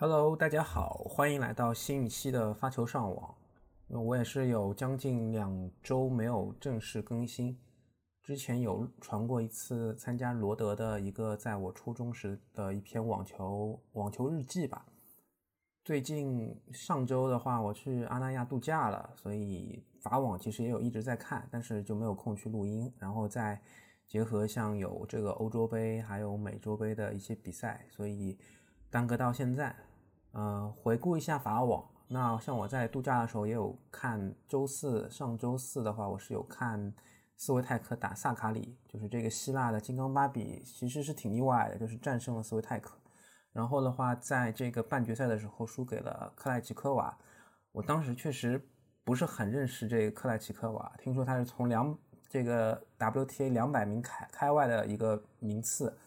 Hello，大家好，欢迎来到新一期的发球上网。我也是有将近两周没有正式更新，之前有传过一次参加罗德的一个在我初中时的一篇网球网球日记吧。最近上周的话，我去阿那亚度假了，所以法网其实也有一直在看，但是就没有空去录音。然后再结合像有这个欧洲杯还有美洲杯的一些比赛，所以耽搁到现在。呃，回顾一下法网。那像我在度假的时候也有看，周四上周四的话，我是有看斯维泰克打萨卡里，就是这个希腊的金刚芭比，其实是挺意外的，就是战胜了斯维泰克。然后的话，在这个半决赛的时候输给了克莱奇科娃。我当时确实不是很认识这个克莱奇科娃，听说他是从两这个 WTA 两百名开开外的一个名次。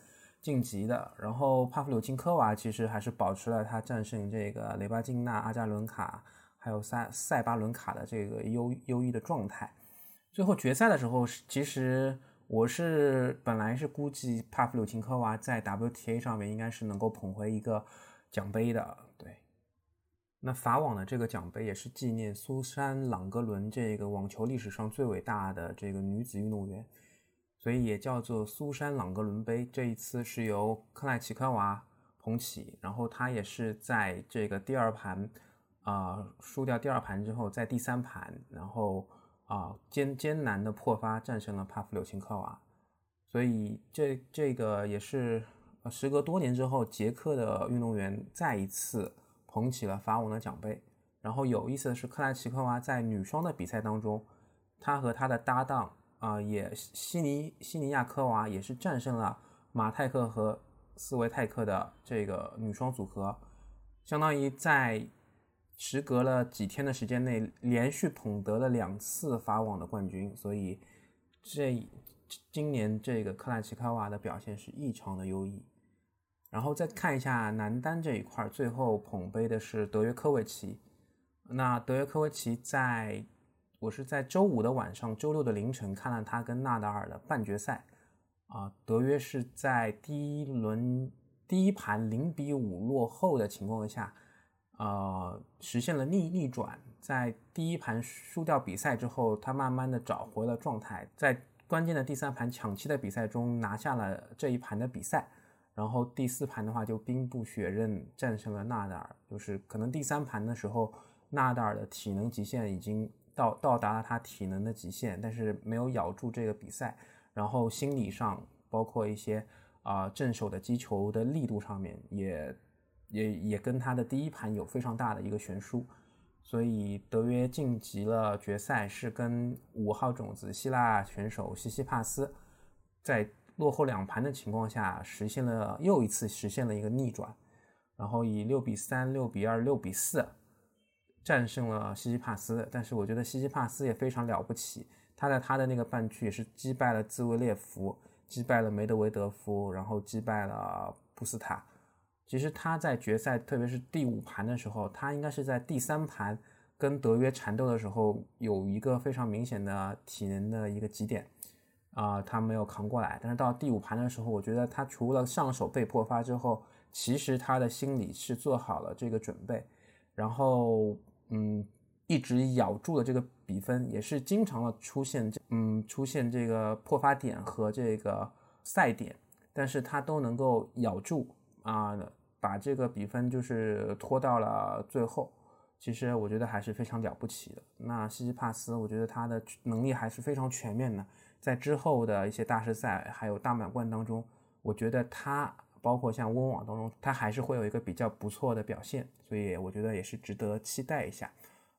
晋级的，然后帕夫柳金科娃其实还是保持了他战胜这个雷巴金娜、阿扎伦卡还有塞塞巴伦卡的这个优优异的状态。最后决赛的时候，是其实我是本来是估计帕夫柳金科娃在 WTA 上面应该是能够捧回一个奖杯的。对，那法网的这个奖杯也是纪念苏珊·朗格伦这个网球历史上最伟大的这个女子运动员。所以也叫做苏珊·朗格伦杯。这一次是由克莱奇科娃捧起，然后他也是在这个第二盘，啊，输掉第二盘之后，在第三盘，然后啊艰艰难的破发战胜了帕夫柳琴科娃。所以这这个也是时隔多年之后，捷克的运动员再一次捧起了法网的奖杯。然后有意思的是，克莱奇科娃在女双的比赛当中，她和她的搭档。啊，也西尼西尼亚科娃也是战胜了马泰克和斯维泰克的这个女双组合，相当于在时隔了几天的时间内，连续捧得了两次法网的冠军，所以这今年这个克拉奇科娃的表现是异常的优异。然后再看一下男单这一块，最后捧杯的是德约科维奇，那德约科维奇在。我是在周五的晚上，周六的凌晨看了他跟纳达尔的半决赛，啊，德约是在第一轮第一盘零比五落后的情况下，呃，实现了逆逆转，在第一盘输掉比赛之后，他慢慢的找回了状态，在关键的第三盘抢七的比赛中拿下了这一盘的比赛，然后第四盘的话就兵不血刃战胜了纳达尔，就是可能第三盘的时候，纳达尔的体能极限已经。到到达了他体能的极限，但是没有咬住这个比赛，然后心理上，包括一些啊正手的击球的力度上面，也也也跟他的第一盘有非常大的一个悬殊，所以德约晋级了决赛，是跟五号种子希腊选手西西帕斯在落后两盘的情况下，实现了又一次实现了一个逆转，然后以六比三、六比二、六比四。战胜了西西帕斯，但是我觉得西西帕斯也非常了不起。他在他的那个半区也是击败了兹维列夫，击败了梅德韦德夫，然后击败了布斯塔。其实他在决赛，特别是第五盘的时候，他应该是在第三盘跟德约缠斗的时候，有一个非常明显的体能的一个极点啊，他没有扛过来。但是到第五盘的时候，我觉得他除了上手被破发之后，其实他的心理是做好了这个准备，然后。嗯，一直咬住了这个比分，也是经常的出现这，嗯，出现这个破发点和这个赛点，但是他都能够咬住啊，把这个比分就是拖到了最后。其实我觉得还是非常了不起的。那西西帕斯，我觉得他的能力还是非常全面的，在之后的一些大师赛还有大满贯当中，我觉得他。包括像温网当中，他还是会有一个比较不错的表现，所以我觉得也是值得期待一下。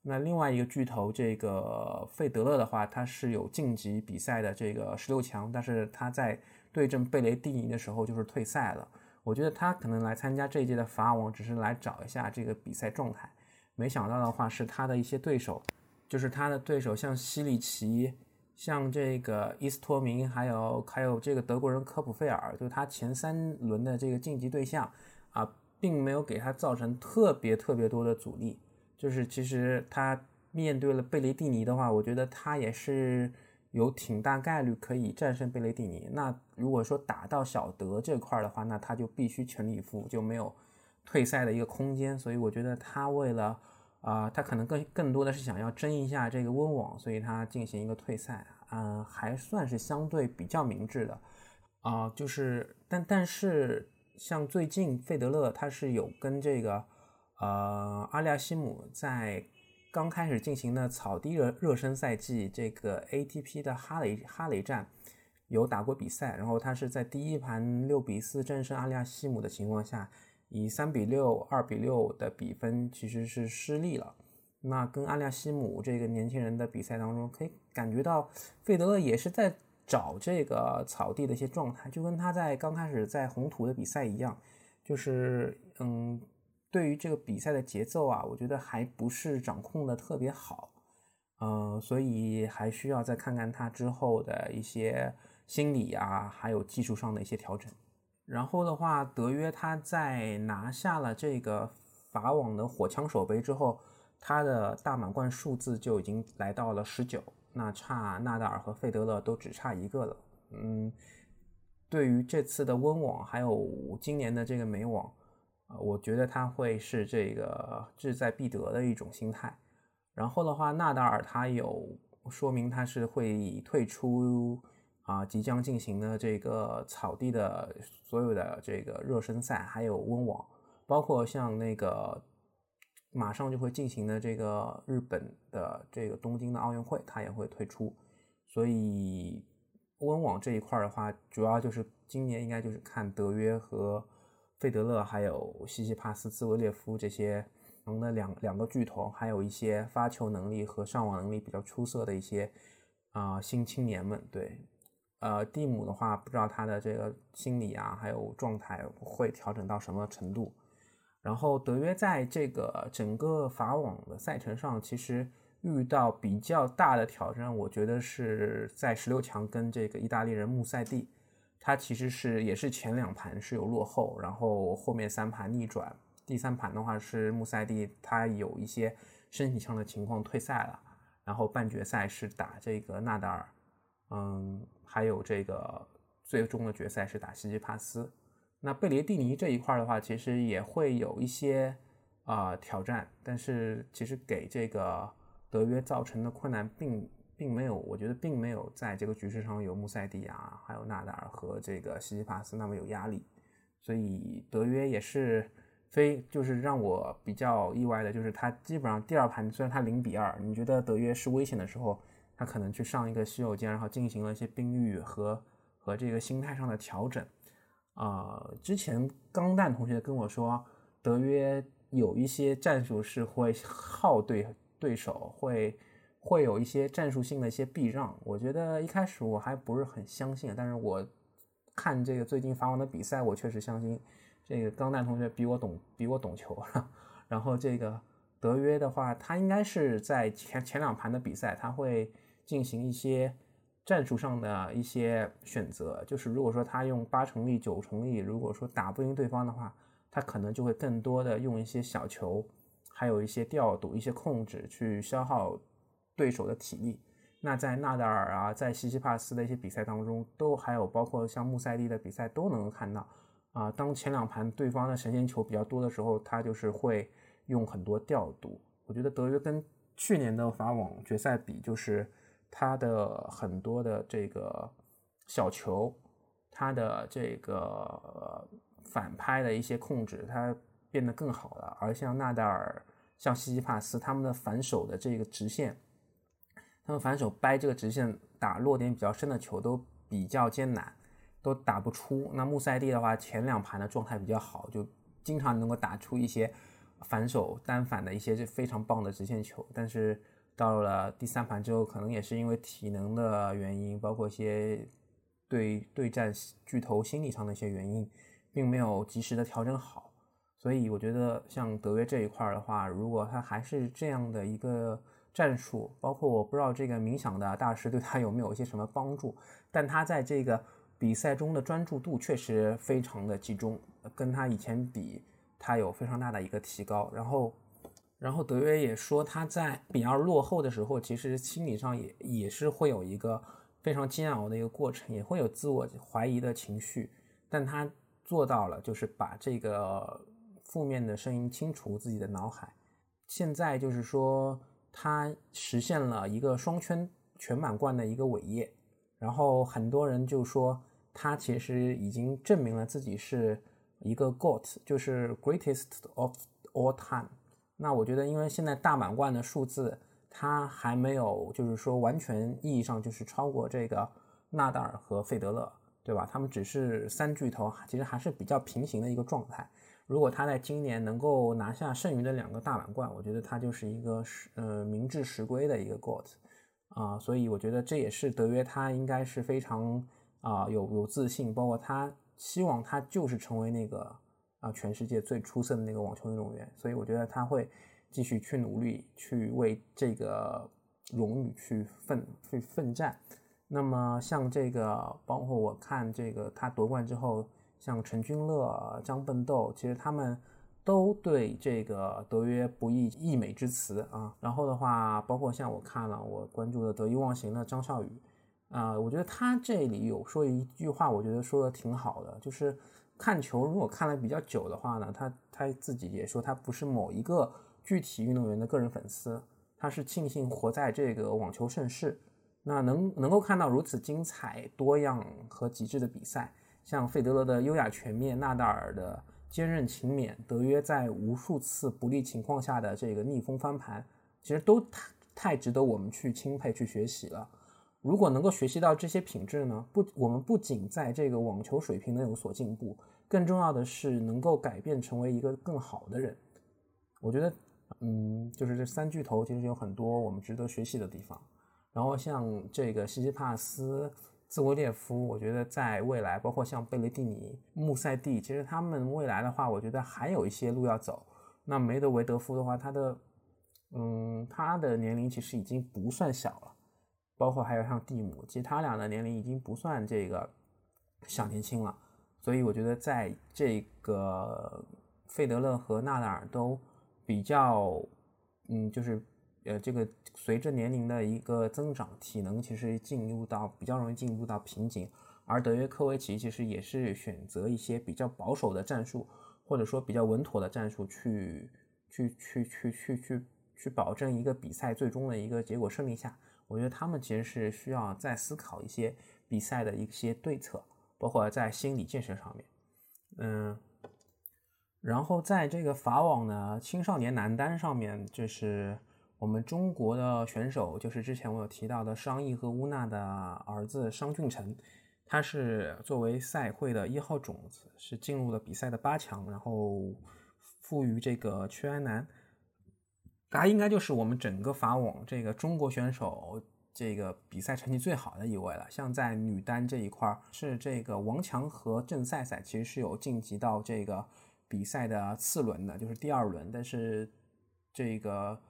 那另外一个巨头这个费德勒的话，他是有晋级比赛的这个十六强，但是他在对阵贝雷蒂尼的时候就是退赛了。我觉得他可能来参加这一届的法网，只是来找一下这个比赛状态，没想到的话是他的一些对手，就是他的对手像西里奇。像这个伊斯托明，还有还有这个德国人科普费尔，就是他前三轮的这个晋级对象啊，并没有给他造成特别特别多的阻力。就是其实他面对了贝雷蒂尼的话，我觉得他也是有挺大概率可以战胜贝雷蒂尼。那如果说打到小德这块的话，那他就必须全力以赴，就没有退赛的一个空间，所以我觉得他为了啊，他可能更更多的是想要争一下这个温网，所以他进行一个退赛，嗯，还算是相对比较明智的啊，就是但但是像最近费德勒他是有跟这个呃阿利亚西姆在刚开始进行的草地热热身赛季这个 ATP 的哈雷哈雷站。有打过比赛，然后他是在第一盘六比四战胜阿利亚西姆的情况下，以三比六、二比六的比分其实是失利了。那跟阿利亚西姆这个年轻人的比赛当中，可以感觉到费德勒也是在找这个草地的一些状态，就跟他在刚开始在红土的比赛一样，就是嗯，对于这个比赛的节奏啊，我觉得还不是掌控的特别好，嗯，所以还需要再看看他之后的一些。心理啊，还有技术上的一些调整。然后的话，德约他在拿下了这个法网的火枪手杯之后，他的大满贯数字就已经来到了十九，那差纳达尔和费德勒都只差一个了。嗯，对于这次的温网，还有今年的这个美网，啊，我觉得他会是这个志在必得的一种心态。然后的话，纳达尔他有说明他是会退出。啊，即将进行的这个草地的所有的这个热身赛，还有温网，包括像那个马上就会进行的这个日本的这个东京的奥运会，他也会退出。所以温网这一块的话，主要就是今年应该就是看德约和费德勒，还有西西帕斯、兹维列夫这些的两两个巨头，还有一些发球能力和上网能力比较出色的一些啊新青年们，对。呃，蒂姆的话，不知道他的这个心理啊，还有状态会调整到什么程度。然后德约在这个整个法网的赛程上，其实遇到比较大的挑战，我觉得是在十六强跟这个意大利人穆塞蒂，他其实是也是前两盘是有落后，然后后面三盘逆转，第三盘的话是穆塞蒂他有一些身体上的情况退赛了，然后半决赛是打这个纳达尔，嗯。还有这个最终的决赛是打西吉帕斯，那贝雷蒂尼这一块的话，其实也会有一些啊挑战，但是其实给这个德约造成的困难并并没有，我觉得并没有在这个局势上有穆塞蒂啊，还有纳达尔和这个西西帕斯那么有压力，所以德约也是非就是让我比较意外的，就是他基本上第二盘虽然他零比二，你觉得德约是危险的时候。他可能去上一个洗手间，然后进行了一些冰浴和和这个心态上的调整。啊，之前钢蛋同学跟我说，德约有一些战术是会耗对对手，会会有一些战术性的一些避让。我觉得一开始我还不是很相信，但是我看这个最近法网的比赛，我确实相信这个钢蛋同学比我懂，比我懂球。然后这个德约的话，他应该是在前前两盘的比赛，他会。进行一些战术上的一些选择，就是如果说他用八成力、九成力，如果说打不赢对方的话，他可能就会更多的用一些小球，还有一些调度、一些控制去消耗对手的体力。那在纳达尔啊，在西西帕斯的一些比赛当中，都还有包括像穆塞蒂的比赛都能够看到啊，当前两盘对方的神仙球比较多的时候，他就是会用很多调度。我觉得德约跟去年的法网决赛比，就是。他的很多的这个小球，他的这个反拍的一些控制，他变得更好了。而像纳达尔、像西西帕斯，他们的反手的这个直线，他们反手掰这个直线打落点比较深的球都比较艰难，都打不出。那穆塞蒂的话，前两盘的状态比较好，就经常能够打出一些反手单反的一些非常棒的直线球，但是。到了第三盘之后，可能也是因为体能的原因，包括一些对对战巨头心理上的一些原因，并没有及时的调整好。所以我觉得像德约这一块的话，如果他还是这样的一个战术，包括我不知道这个冥想的大师对他有没有一些什么帮助，但他在这个比赛中的专注度确实非常的集中，跟他以前比，他有非常大的一个提高。然后。然后德约也说，他在比二落后的时候，其实心理上也也是会有一个非常煎熬的一个过程，也会有自我怀疑的情绪。但他做到了，就是把这个负面的声音清除自己的脑海。现在就是说，他实现了一个双圈全满贯的一个伟业，然后很多人就说他其实已经证明了自己是一个 GOAT，就是 Greatest of All Time。那我觉得，因为现在大满贯的数字，它还没有就是说完全意义上就是超过这个纳达尔和费德勒，对吧？他们只是三巨头，其实还是比较平行的一个状态。如果他在今年能够拿下剩余的两个大满贯，我觉得他就是一个实呃名至实归的一个 GOAT 啊，所以我觉得这也是德约他应该是非常啊有有自信，包括他希望他就是成为那个啊全世界最出色的那个网球运动员，所以我觉得他会继续去努力去为这个荣誉去奋去奋战。那么像这个，包括我看这个他夺冠之后。像陈君乐、张笨豆，其实他们都对这个德约不易溢美之词啊。然后的话，包括像我看了我关注的得意忘形的张少宇，啊，我觉得他这里有说一句话，我觉得说的挺好的，就是看球如果看了比较久的话呢，他他自己也说他不是某一个具体运动员的个人粉丝，他是庆幸活在这个网球盛世，那能能够看到如此精彩多样和极致的比赛。像费德勒的优雅全面，纳达尔的坚韧勤勉，德约在无数次不利情况下的这个逆风翻盘，其实都太太值得我们去钦佩、去学习了。如果能够学习到这些品质呢，不，我们不仅在这个网球水平能有所进步，更重要的是能够改变成为一个更好的人。我觉得，嗯，就是这三巨头其实有很多我们值得学习的地方。然后像这个西西帕斯。兹维列夫，我觉得在未来，包括像贝雷蒂尼、穆塞蒂，其实他们未来的话，我觉得还有一些路要走。那梅德韦德夫的话，他的，嗯，他的年龄其实已经不算小了，包括还有像蒂姆，其实他俩的年龄已经不算这个小年轻了。所以我觉得在这个费德勒和纳达尔都比较，嗯，就是。呃，这个随着年龄的一个增长，体能其实进入到比较容易进入到瓶颈，而德约科维奇其实也是选择一些比较保守的战术，或者说比较稳妥的战术去去去去去去去保证一个比赛最终的一个结果胜利下，我觉得他们其实是需要再思考一些比赛的一些对策，包括在心理建设上面，嗯，然后在这个法网呢青少年男单上面就是。我们中国的选手就是之前我有提到的商毅和乌娜的儿子商俊成，他是作为赛会的一号种子，是进入了比赛的八强，然后负于这个屈安南，他应该就是我们整个法网这个中国选手这个比赛成绩最好的一位了。像在女单这一块是这个王强和郑赛赛其实是有晋级到这个比赛的次轮的，就是第二轮，但是这个。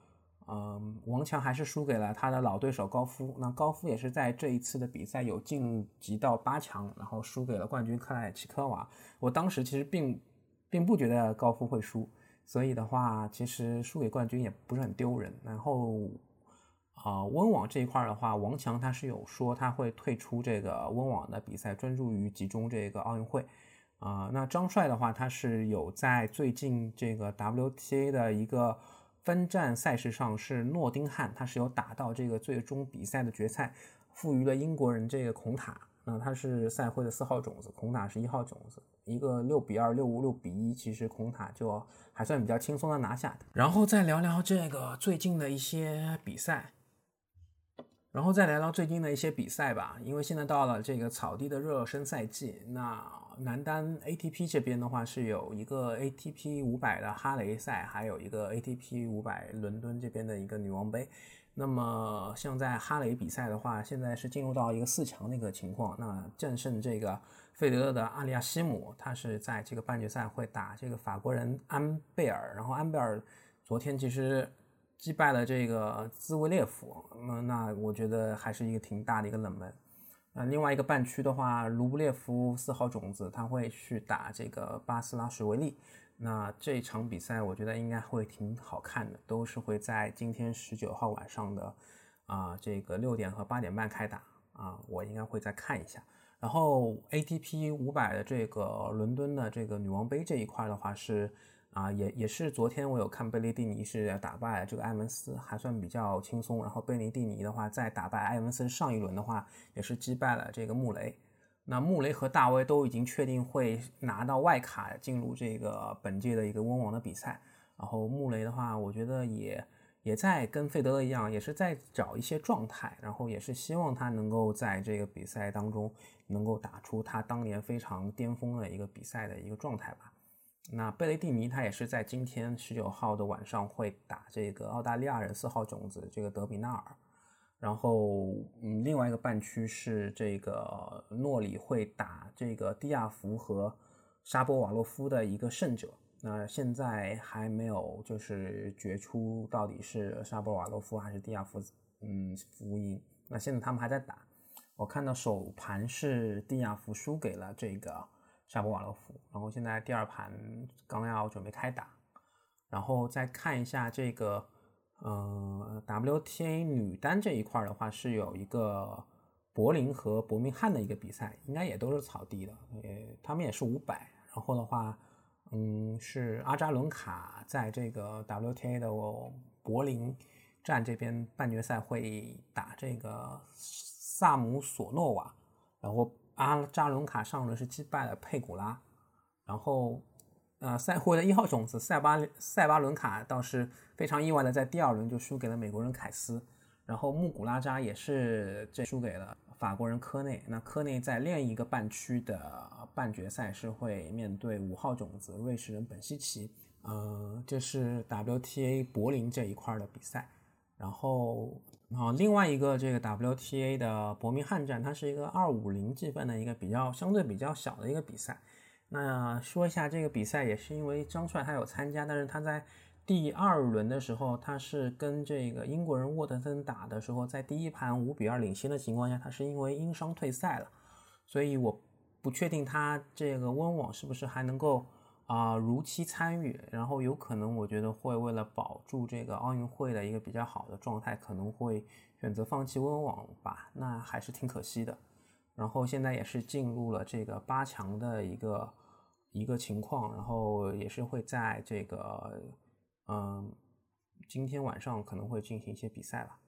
嗯，王强还是输给了他的老对手高夫。那高夫也是在这一次的比赛有晋级到八强，然后输给了冠军克莱奇科娃。我当时其实并并不觉得高夫会输，所以的话，其实输给冠军也不是很丢人。然后啊，温网这一块的话，王强他是有说他会退出这个温网的比赛，专注于集中这个奥运会。啊，那张帅的话，他是有在最近这个 WTA 的一个。分站赛事上是诺丁汉，他是有打到这个最终比赛的决赛，负于了英国人这个孔塔。那他是赛会的四号种子，孔塔是一号种子，一个六比二、六五、六比一，其实孔塔就还算比较轻松的拿下的。然后再聊聊这个最近的一些比赛。然后再聊聊最近的一些比赛吧，因为现在到了这个草地的热身赛季。那男单 ATP 这边的话是有一个 ATP 五百的哈雷赛，还有一个 ATP 五百伦敦这边的一个女王杯。那么像在哈雷比赛的话，现在是进入到一个四强的一个情况。那战胜这个费德勒的阿里亚西姆，他是在这个半决赛会打这个法国人安贝尔。然后安贝尔昨天其实。击败了这个兹维列夫，那那我觉得还是一个挺大的一个冷门。那另外一个半区的话，卢布列夫四号种子他会去打这个巴斯拉什维利。那这场比赛我觉得应该会挺好看的，都是会在今天十九号晚上的啊这个六点和八点半开打啊，我应该会再看一下。然后 ATP 五百的这个伦敦的这个女王杯这一块的话是。啊，也也是昨天我有看贝雷蒂尼是打败这个埃文斯，还算比较轻松。然后贝雷蒂尼的话，在打败埃文斯上一轮的话，也是击败了这个穆雷。那穆雷和大威都已经确定会拿到外卡进入这个本届的一个温网的比赛。然后穆雷的话，我觉得也也在跟费德勒一样，也是在找一些状态，然后也是希望他能够在这个比赛当中能够打出他当年非常巅峰的一个比赛的一个状态吧。那贝雷蒂尼他也是在今天十九号的晚上会打这个澳大利亚人四号种子这个德比纳尔。然后，嗯，另外一个半区是这个诺里会打这个蒂亚福和沙波瓦洛夫的一个胜者。那现在还没有就是决出到底是沙波瓦洛夫还是蒂亚福，嗯，福赢。那现在他们还在打。我看到首盘是蒂亚福输给了这个沙波瓦洛夫，然后现在第二盘刚要准备开打，然后再看一下这个。嗯，WTA 女单这一块的话是有一个柏林和伯明翰的一个比赛，应该也都是草地的，呃，他们也是五百。然后的话，嗯，是阿扎伦卡在这个 WTA 的柏林站这边半决赛会打这个萨姆索诺瓦，然后阿扎伦卡上轮是击败了佩古拉，然后。呃，赛会的一号种子塞巴塞巴伦卡倒是非常意外的，在第二轮就输给了美国人凯斯，然后穆古拉扎也是这输给了法国人科内。那科内在另一个半区的半决赛是会面对五号种子瑞士人本西奇。呃，这是 WTA 柏林这一块的比赛。然后啊，另外一个这个 WTA 的伯明翰站，它是一个二五零积分的一个比较相对比较小的一个比赛。那说一下这个比赛，也是因为张帅他有参加，但是他在第二轮的时候，他是跟这个英国人沃特森打的时候，在第一盘五比二领先的情况下，他是因为因伤退赛了，所以我不确定他这个温网是不是还能够啊如期参与，然后有可能我觉得会为了保住这个奥运会的一个比较好的状态，可能会选择放弃温网吧，那还是挺可惜的。然后现在也是进入了这个八强的一个。一个情况，然后也是会在这个，嗯，今天晚上可能会进行一些比赛吧。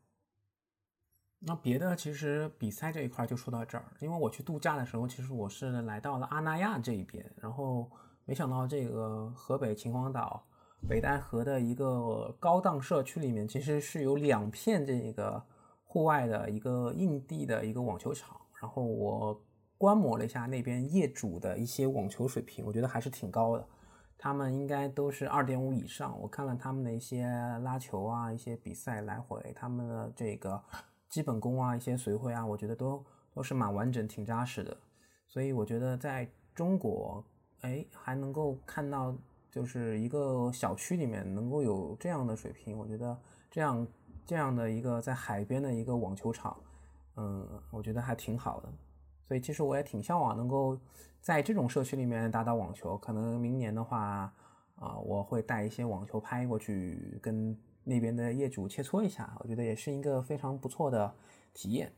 那别的其实比赛这一块就说到这儿，因为我去度假的时候，其实我是来到了阿那亚这一边，然后没想到这个河北秦皇岛北戴河的一个高档社区里面，其实是有两片这个户外的一个硬地的一个网球场，然后我。观摩了一下那边业主的一些网球水平，我觉得还是挺高的。他们应该都是二点五以上。我看了他们的一些拉球啊，一些比赛来回，他们的这个基本功啊，一些随会啊，我觉得都都是蛮完整、挺扎实的。所以我觉得在中国，哎，还能够看到就是一个小区里面能够有这样的水平，我觉得这样这样的一个在海边的一个网球场，嗯，我觉得还挺好的。所以其实我也挺向往能够在这种社区里面打打网球。可能明年的话，啊，我会带一些网球拍过去跟那边的业主切磋一下，我觉得也是一个非常不错的体验。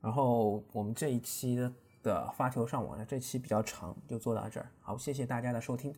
然后我们这一期的的发球上网呢这期比较长，就做到这儿。好，谢谢大家的收听。